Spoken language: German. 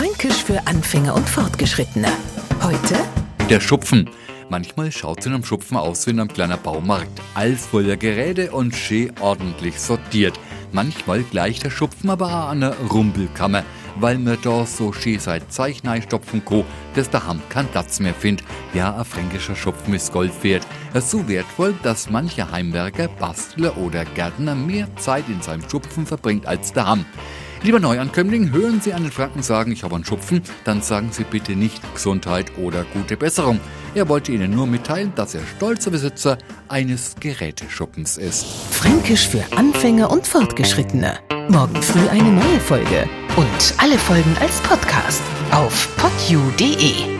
Fränkisch für Anfänger und Fortgeschrittene. Heute Der Schupfen. Manchmal schaut es in einem Schupfen aus wie in einem kleinen Baumarkt. Alles voller Geräte und schön ordentlich sortiert. Manchmal gleicht der Schupfen aber auch an einer Rumpelkammer, weil mir da so schön seit Zeichnei stopfen ko, dass der Ham keinen Platz mehr findet. Ja, ein fränkischer Schupfen ist Gold wert. Er ist so wertvoll, dass mancher Heimwerker, Bastler oder Gärtner mehr Zeit in seinem Schupfen verbringt als der Ham. Lieber Neuankömmling, hören Sie einen Franken sagen, ich habe einen Schupfen, dann sagen Sie bitte nicht Gesundheit oder gute Besserung. Er wollte Ihnen nur mitteilen, dass er stolzer Besitzer eines Geräteschuppens ist. Fränkisch für Anfänger und Fortgeschrittene. Morgen früh eine neue Folge. Und alle Folgen als Podcast auf podu.de.